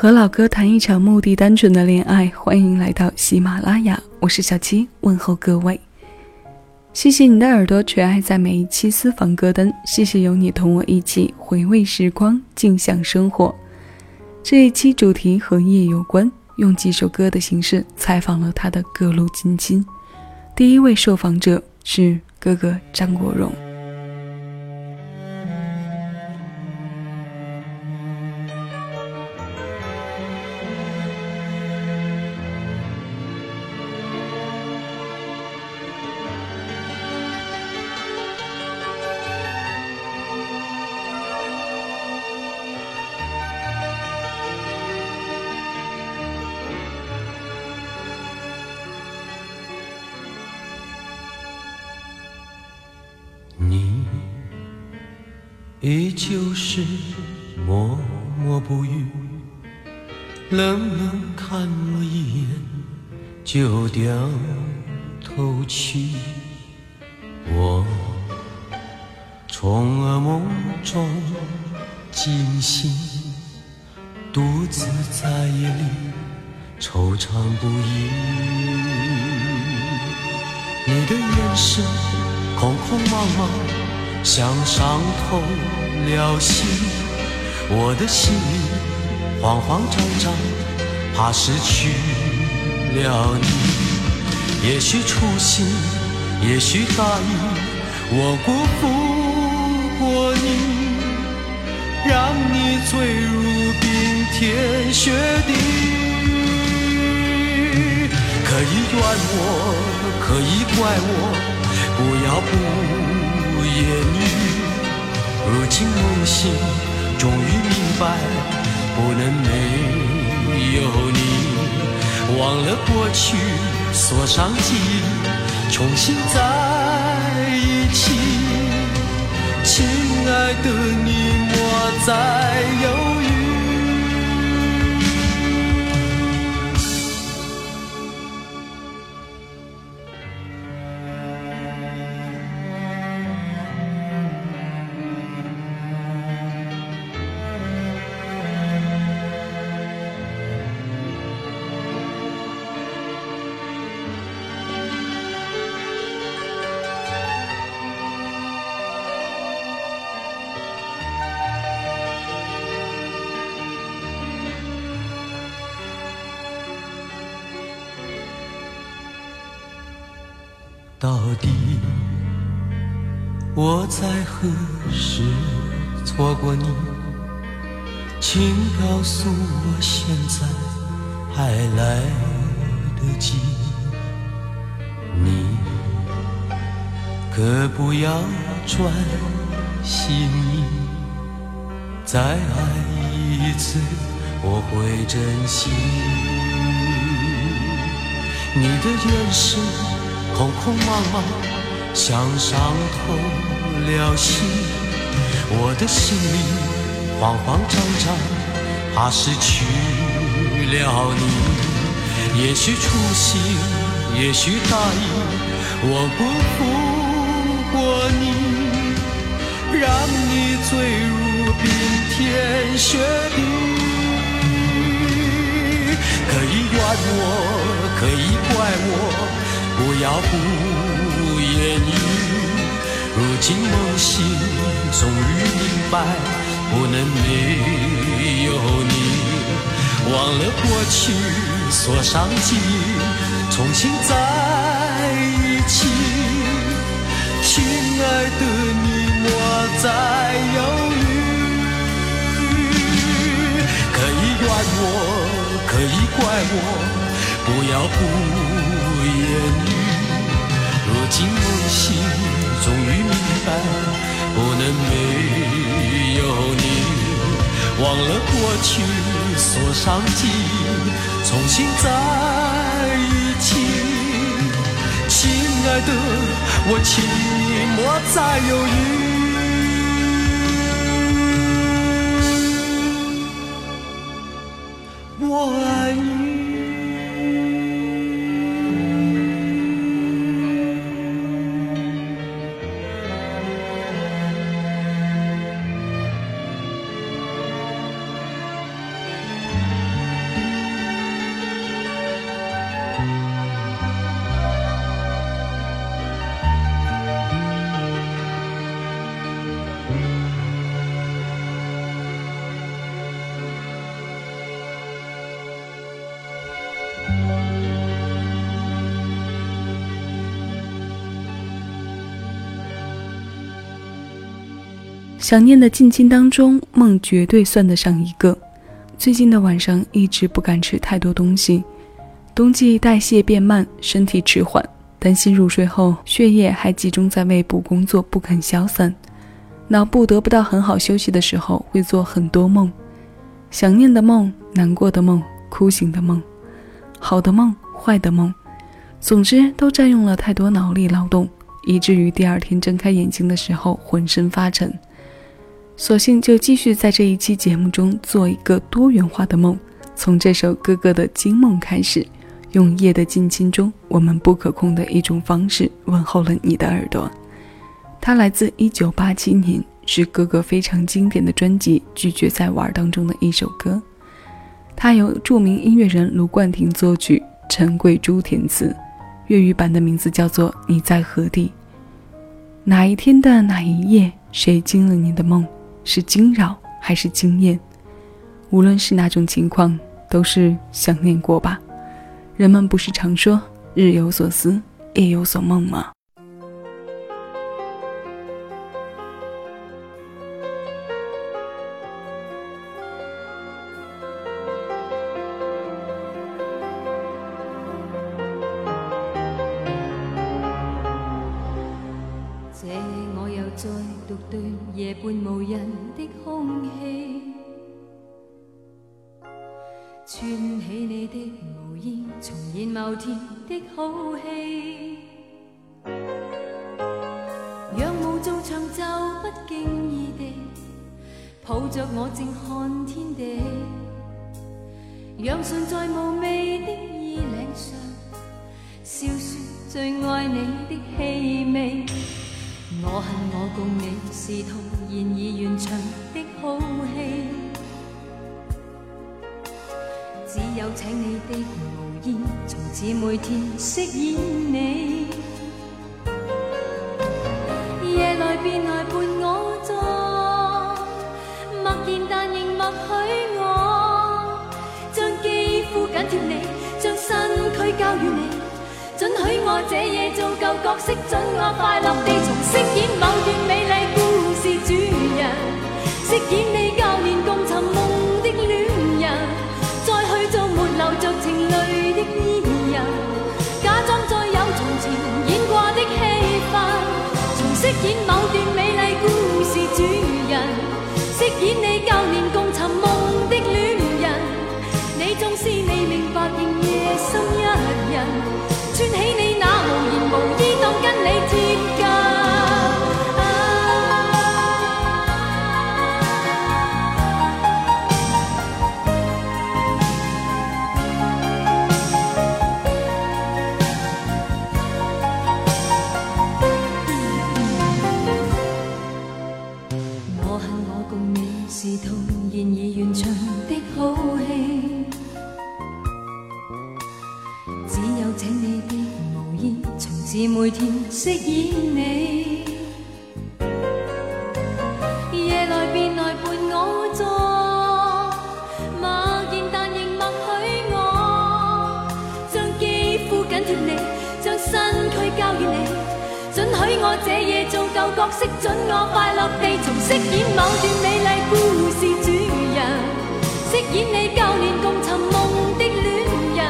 和老哥谈一场目的单纯的恋爱，欢迎来到喜马拉雅，我是小七，问候各位。谢谢你的耳朵垂爱在每一期私房歌单，谢谢有你同我一起回味时光，静享生活。这一期主题和夜有关，用几首歌的形式采访了他的各路近亲。第一位受访者是哥哥张国荣。依旧是默默不语，冷冷看我一眼就掉头去。我从噩梦中惊醒，独自在夜里惆怅不已。你的眼神空空茫茫。像伤透了心，我的心慌慌张张，怕失去了你。也许初心，也许大意，我辜负过你，让你坠入冰天雪地。可以怨我，可以怪我，不要不。言语，如今梦醒，终于明白，不能没有你。忘了过去，锁上记忆，重新在一起。亲爱的你，莫再犹到底我在何时错过你？请告诉我，现在还来得及。你可不要转心意，再爱一次我会珍惜。你的眼神。空空茫茫，像伤透了心。我的心里慌慌张张，怕失去了你。也许初心，也许大意，我辜负过你，让你坠入冰天雪地。可以怨我，可以怪我。不要不言语，如今梦醒，终于明白，不能没有你。忘了过去，锁上记忆，重新在一起。亲爱的你，莫再犹豫。可以怨我，可以怪我，不要不。言语，如今我的心，终于明白，不能没有你。忘了过去，锁上记忆，重新在一起。亲爱的，我请你莫再犹豫，想念的近亲当中，梦绝对算得上一个。最近的晚上一直不敢吃太多东西，冬季代谢变慢，身体迟缓，担心入睡后血液还集中在胃部工作不肯消散，脑部得不到很好休息的时候会做很多梦，想念的梦、难过的梦、哭醒的梦、好的梦、坏的梦，总之都占用了太多脑力劳动，以至于第二天睁开眼睛的时候浑身发沉。索性就继续在这一期节目中做一个多元化的梦，从这首哥哥的惊梦开始，用夜的静心中我们不可控的一种方式问候了你的耳朵。它来自一九八七年，是哥哥非常经典的专辑《拒绝再玩》当中的一首歌。它由著名音乐人卢冠廷作曲，陈桂珠填词，粤语版的名字叫做《你在何地》。哪一天的哪一夜，谁惊了你的梦？是惊扰还是惊艳？无论是哪种情况，都是想念过吧。人们不是常说“日有所思，夜有所梦”吗？夜半无人的空气串起你的舞衣重现某天的好戏仰望做长袖不经意地抱着我静看天地让唇在无味的衣领上笑说最爱你的气味。我恨我共你是徒然而完场的好戏，只有请你的无言，从此每天饰演你，夜来便来伴我坐。默然但仍默许我，将肌肤紧贴你，将身躯交予你，许我这夜做旧角色，准我快乐地重饰演某段美丽故事主人，饰演你旧年共寻梦的恋人，再去做没流着情泪的伊人，假装再有从前演过的戏份，重饰演某段美丽故事主人。饰演你旧年共寻梦的恋人，你纵使未明白，仍夜深一角色，准我快乐地重饰演某段美丽故事主人，饰演你教练共寻梦的恋人，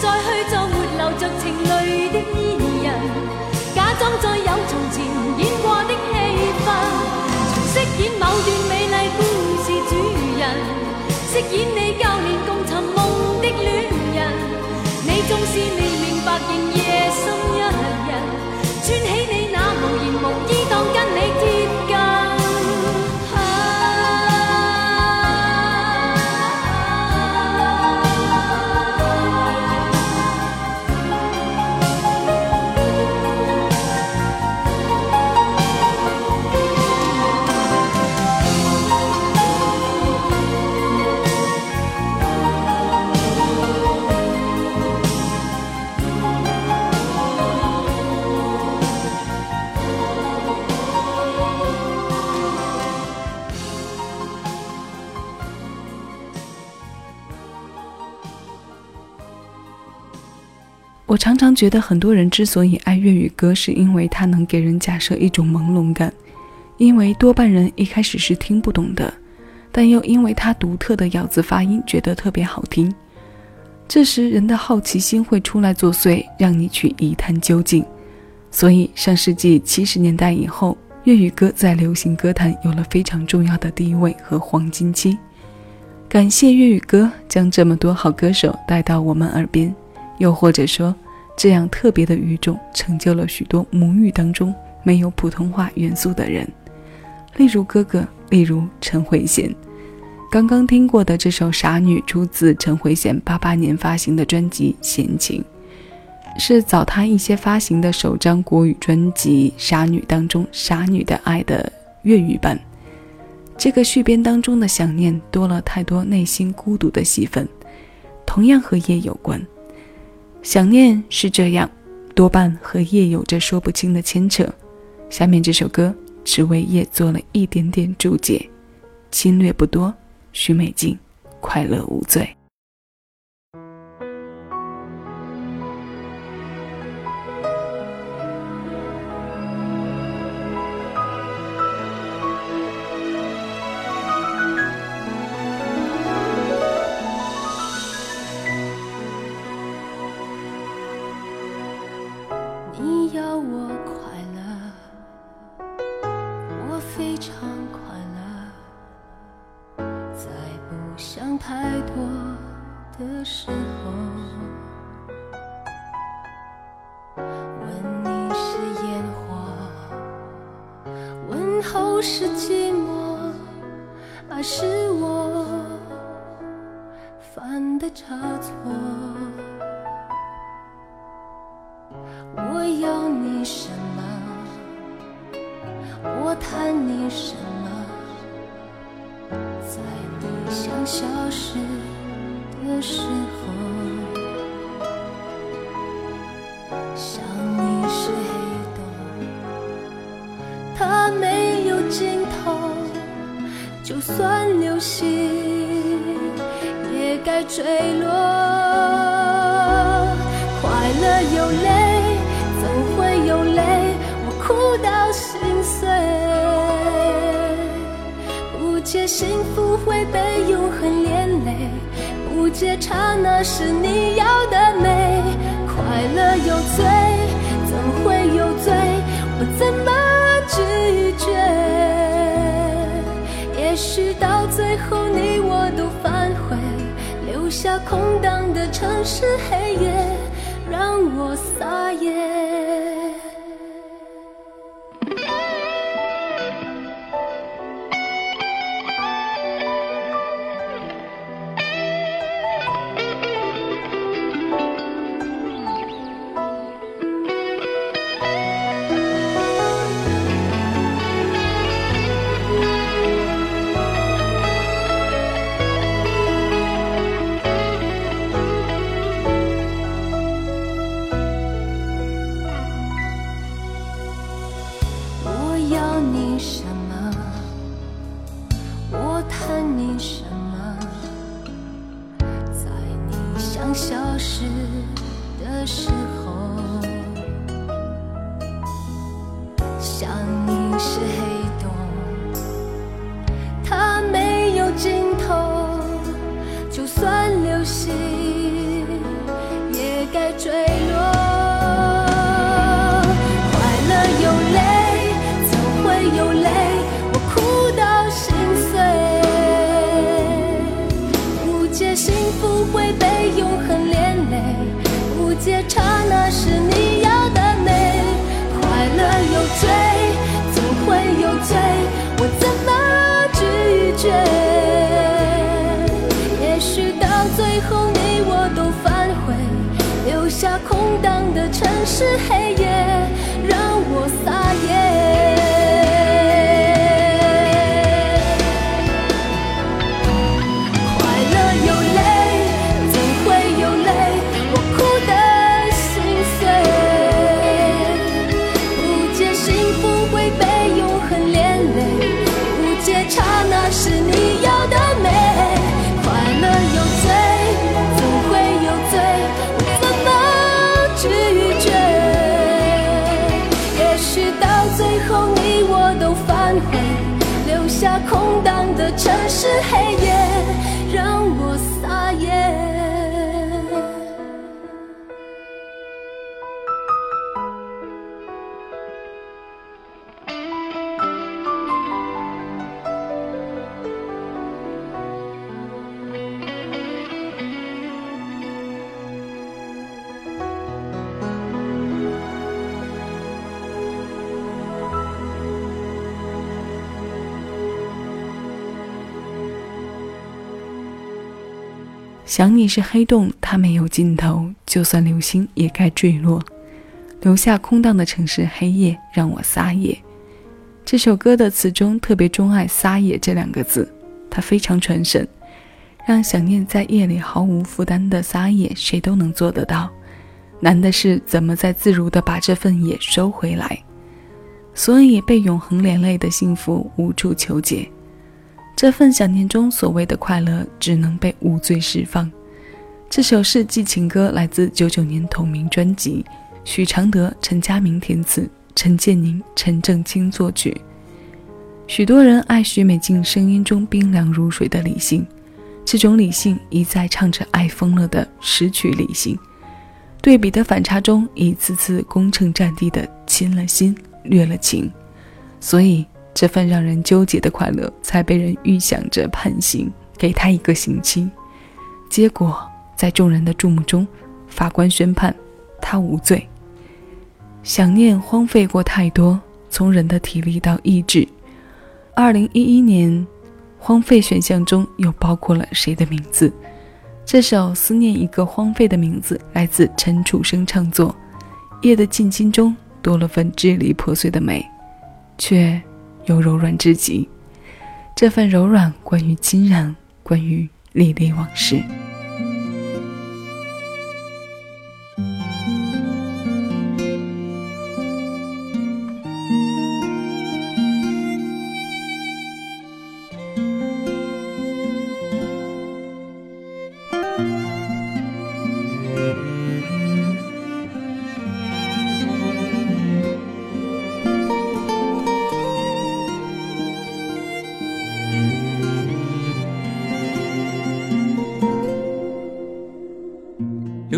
再去做没流着情泪的伊人。假装再有从前演过的戏份，重饰演某段美丽故事主人，饰演你教常常觉得，很多人之所以爱粤语歌，是因为它能给人假设一种朦胧感，因为多半人一开始是听不懂的，但又因为它独特的咬字发音觉得特别好听。这时人的好奇心会出来作祟，让你去一探究竟。所以上世纪七十年代以后，粤语歌在流行歌坛有了非常重要的地位和黄金期。感谢粤语歌将这么多好歌手带到我们耳边，又或者说，这样特别的语种成就了许多母语当中没有普通话元素的人。例如哥哥，例如陈慧娴。刚刚听过的这首《傻女》出自陈慧娴八八年发行的专辑《闲情》，是早她一些发行的首张国语专辑《傻女》当中《傻女的爱》的粤语版。这个续编当中的想念多了太多内心孤独的戏份，同样和夜有关。想念是这样，多半和夜有着说不清的牵扯。下面这首歌只为夜做了一点点注解，侵略不多，许美静，快乐无罪。你要我快乐我非常快乐在不想太多的时候问你是烟火问候世界消失的时候，想你是黑洞，它没有。尽头，就算流星也该坠落。刹那是你要的美。快乐有罪，怎会有罪？我怎么拒绝？也许到最后，你我都反悔，留下空荡的城市黑夜，让我撒野。那是你要的美快乐有罪总会有罪我怎么拒绝？也许到最后你我都反悔留下空荡的城市黑城市黑夜想你是黑洞，它没有尽头，就算流星也该坠落，留下空荡的城市黑夜，让我撒野。这首歌的词中特别钟爱“撒野”这两个字，它非常传神，让想念在夜里毫无负担的撒野，谁都能做得到。难的是怎么再自如的把这份野收回来。所以被永恒连累的幸福无处求解，这份想念中所谓的快乐只能被无罪释放。这首世纪情歌来自九九年同名专辑，许常德、陈佳明填词，陈建宁、陈正清作曲。许多人爱许美静声音中冰凉如水的理性，这种理性一再唱着爱疯了的失去理性，对比的反差中一次次攻城占地的亲了心。虐了情，所以这份让人纠结的快乐才被人预想着判刑，给他一个刑期。结果在众人的注目中，法官宣判他无罪。想念荒废过太多，从人的体力到意志。二零一一年，荒废选项中又包括了谁的名字？这首《思念一个荒废的名字》来自陈楚生创作，《夜的静心》中。多了份支离破碎的美，却又柔软至极。这份柔软，关于亲人，关于历历往事。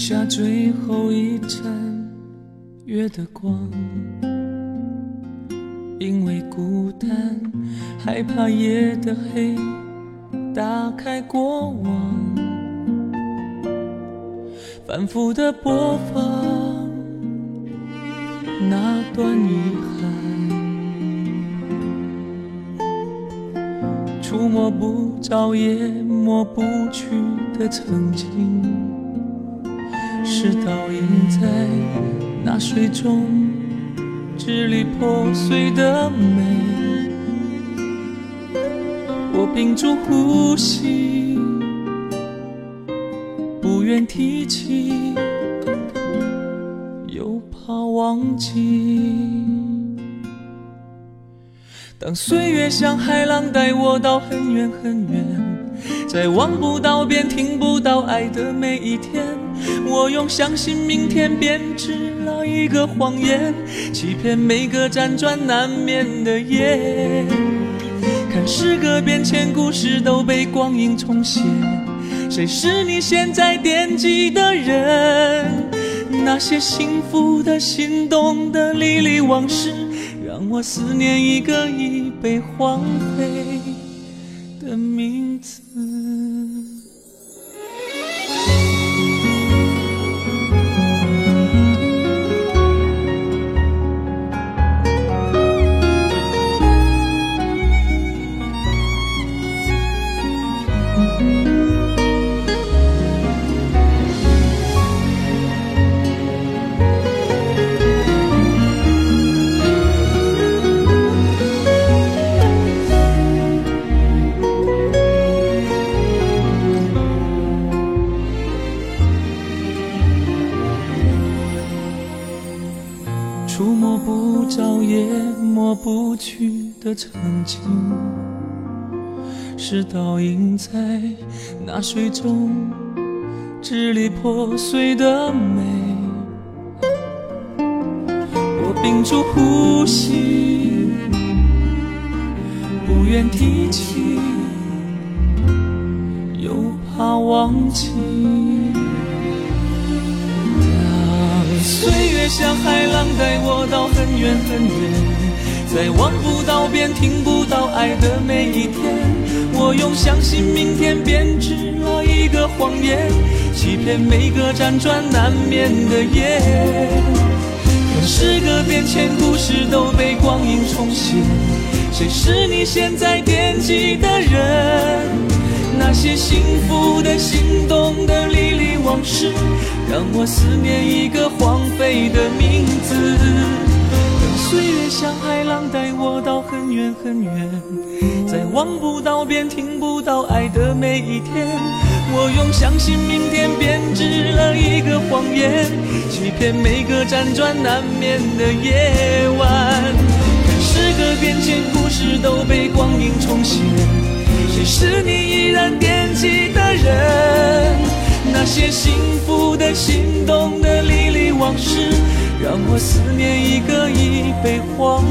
下最后一盏月的光，因为孤单，害怕夜的黑打开过往，反复的播放那段遗憾，触摸不着也抹不去的曾经。是倒映在那水中支离破碎的美，我屏住呼吸，不愿提起，又怕忘记。当岁月像海浪带我到很远很远，在望不到边、听不到爱的每一天。我用相信明天编织了一个谎言，欺骗每个辗转难眠的夜。看时隔变迁，故事都被光阴重写。谁是你现在惦记的人？那些幸福的、心动的、历历往事，让我思念一个已被荒废的名字。也抹不去的曾经，是倒映在那水中支离破碎的美。我屏住呼吸，不愿提起，又怕忘记。岁月像海浪带我到很远很远。在望不到边、听不到爱的每一天，我用相信明天编织了一个谎言，欺骗每个辗转难眠的夜。可时隔变迁，故事都被光阴重写。谁是你现在惦记的人？那些幸福的、心动的、历历往事，让我思念一个荒废的名字。等岁月像海浪带我到很远很远，在望不到边、听不到爱的每一天，我用相信明天编织了一个谎言，欺骗每个辗转难眠的夜晚。看时隔变迁，故事都被光阴重现，谁是你依然惦记的人？那些幸心动的、历历往事，让我思念一个已被荒